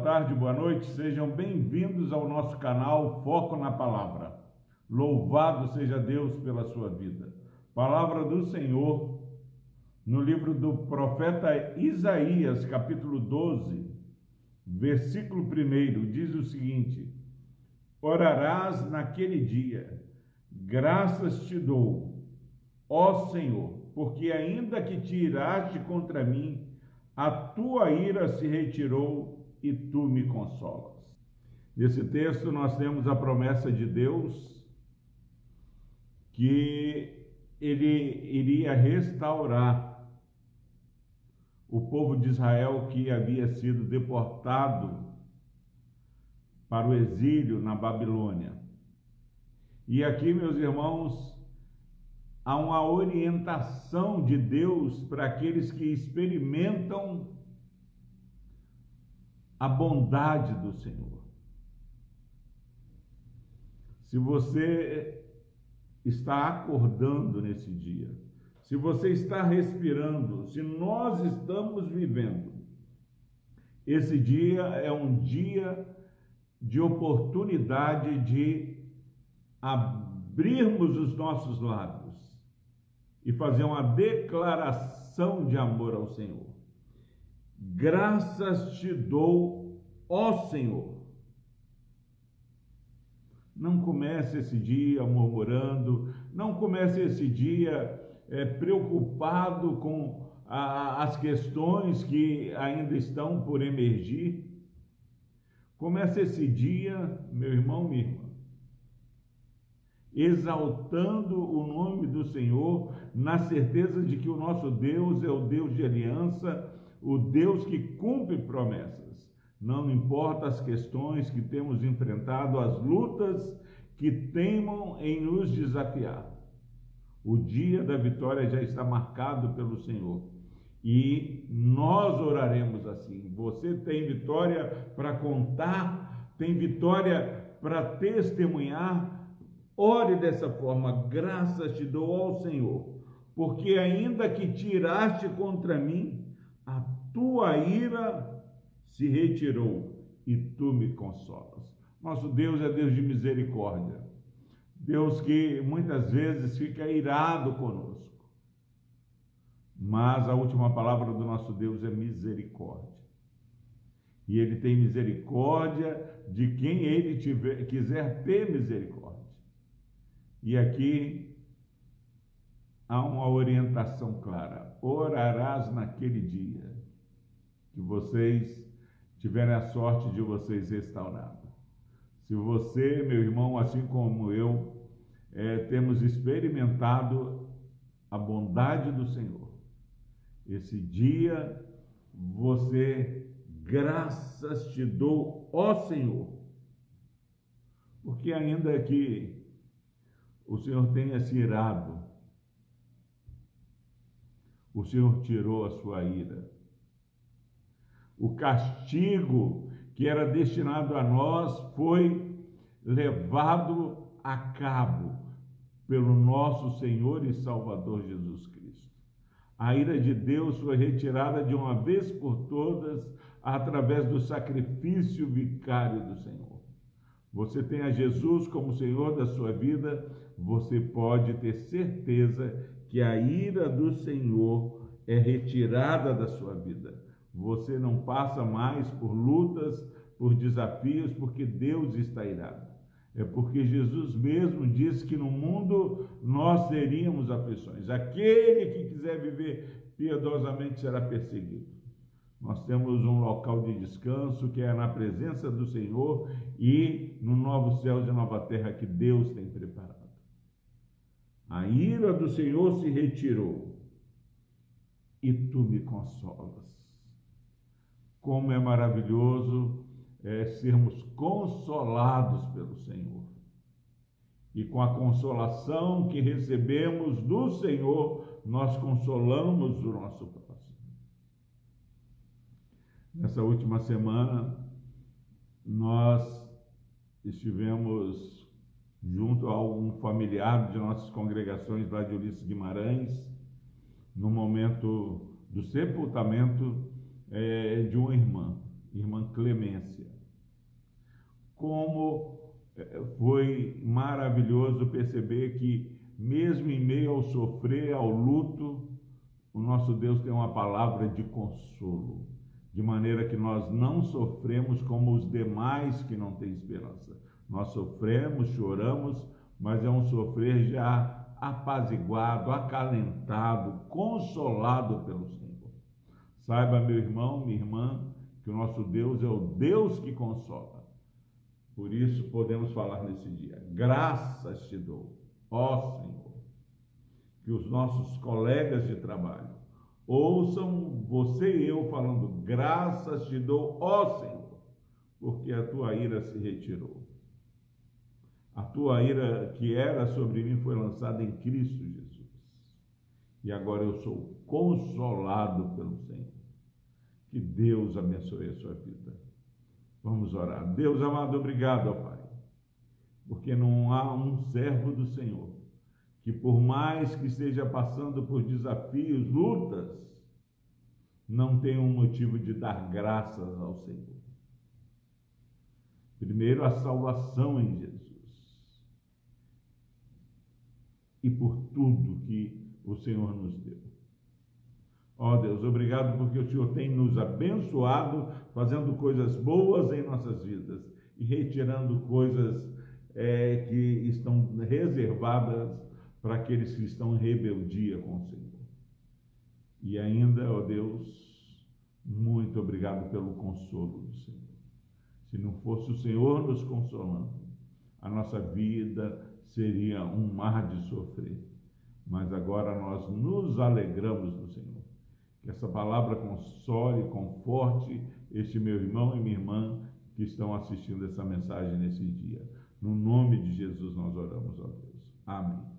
boa tarde, boa noite, sejam bem-vindos ao nosso canal Foco na Palavra. Louvado seja Deus pela sua vida. Palavra do Senhor no livro do profeta Isaías, capítulo 12, versículo 1, diz o seguinte: Orarás naquele dia, graças te dou, ó Senhor, porque ainda que te iraste contra mim, a tua ira se retirou e tu me consolas. Nesse texto nós temos a promessa de Deus que ele iria restaurar o povo de Israel que havia sido deportado para o exílio na Babilônia. E aqui, meus irmãos, há uma orientação de Deus para aqueles que experimentam a bondade do Senhor. Se você está acordando nesse dia, se você está respirando, se nós estamos vivendo, esse dia é um dia de oportunidade de abrirmos os nossos lábios e fazer uma declaração de amor ao Senhor. Graças te dou, ó Senhor. Não comece esse dia murmurando, não comece esse dia é, preocupado com a, as questões que ainda estão por emergir. Comece esse dia, meu irmão, minha irmã, exaltando o nome do Senhor, na certeza de que o nosso Deus é o Deus de aliança, o Deus que cumpre promessas. Não importa as questões que temos enfrentado, as lutas que temam em nos desafiar. O dia da vitória já está marcado pelo Senhor. E nós oraremos assim. Você tem vitória para contar, tem vitória para testemunhar, Ore dessa forma, graças te dou ao Senhor, porque ainda que tiraste contra mim, a tua ira se retirou e tu me consolas. Nosso Deus é Deus de misericórdia. Deus que muitas vezes fica irado conosco. Mas a última palavra do nosso Deus é misericórdia. E ele tem misericórdia de quem ele tiver, quiser ter misericórdia. E aqui há uma orientação clara: orarás naquele dia que vocês tiverem a sorte de vocês restaurado. Se você, meu irmão, assim como eu, é, temos experimentado a bondade do Senhor, esse dia você, graças te dou, ó Senhor, porque ainda que o Senhor tenha se irado. O Senhor tirou a sua ira. O castigo que era destinado a nós foi levado a cabo pelo nosso Senhor e Salvador Jesus Cristo. A ira de Deus foi retirada de uma vez por todas através do sacrifício vicário do Senhor. Você tem a Jesus como Senhor da sua vida, você pode ter certeza que a ira do Senhor é retirada da sua vida. Você não passa mais por lutas, por desafios, porque Deus está irado. É porque Jesus mesmo disse que no mundo nós teríamos aflições. Aquele que quiser viver piedosamente será perseguido. Nós temos um local de descanso que é na presença do Senhor e no novo céu e nova terra que Deus tem preparado. A ira do Senhor se retirou e tu me consolas. Como é maravilhoso é, sermos consolados pelo Senhor. E com a consolação que recebemos do Senhor, nós consolamos o nosso próximo. Nessa última semana, nós estivemos junto a um familiar de nossas congregações lá de Ulisses Guimarães, no momento do sepultamento é, de uma irmã. irmã Clemência. Como eh, foi maravilhoso perceber que, mesmo em meio ao sofrer, ao luto, o nosso Deus tem uma palavra de consolo, de maneira que nós não sofremos como os demais que não têm esperança. Nós sofremos, choramos, mas é um sofrer já apaziguado, acalentado, consolado pelo Senhor. Saiba, meu irmão, minha irmã, que o nosso Deus é o Deus que consola. Por isso podemos falar nesse dia: graças te dou, ó Senhor, que os nossos colegas de trabalho ouçam você e eu falando: graças te dou, ó Senhor, porque a tua ira se retirou. A tua ira que era sobre mim foi lançada em Cristo Jesus. E agora eu sou consolado pelo Senhor. Que Deus abençoe a sua vida. Vamos orar. Deus amado, obrigado, ó Pai, porque não há um servo do Senhor que, por mais que esteja passando por desafios, lutas, não tenha um motivo de dar graças ao Senhor. Primeiro, a salvação em Jesus. E por tudo que o Senhor nos deu. Ó oh Deus, obrigado porque o Senhor tem nos abençoado, fazendo coisas boas em nossas vidas e retirando coisas é, que estão reservadas para aqueles que estão em rebeldia com o Senhor. E ainda, ó oh Deus, muito obrigado pelo consolo do Senhor. Se não fosse o Senhor nos consolando, a nossa vida seria um mar de sofrer. Mas agora nós nos alegramos no Senhor que essa palavra console, conforte este meu irmão e minha irmã que estão assistindo essa mensagem nesse dia. No nome de Jesus nós oramos, ó Deus. Amém.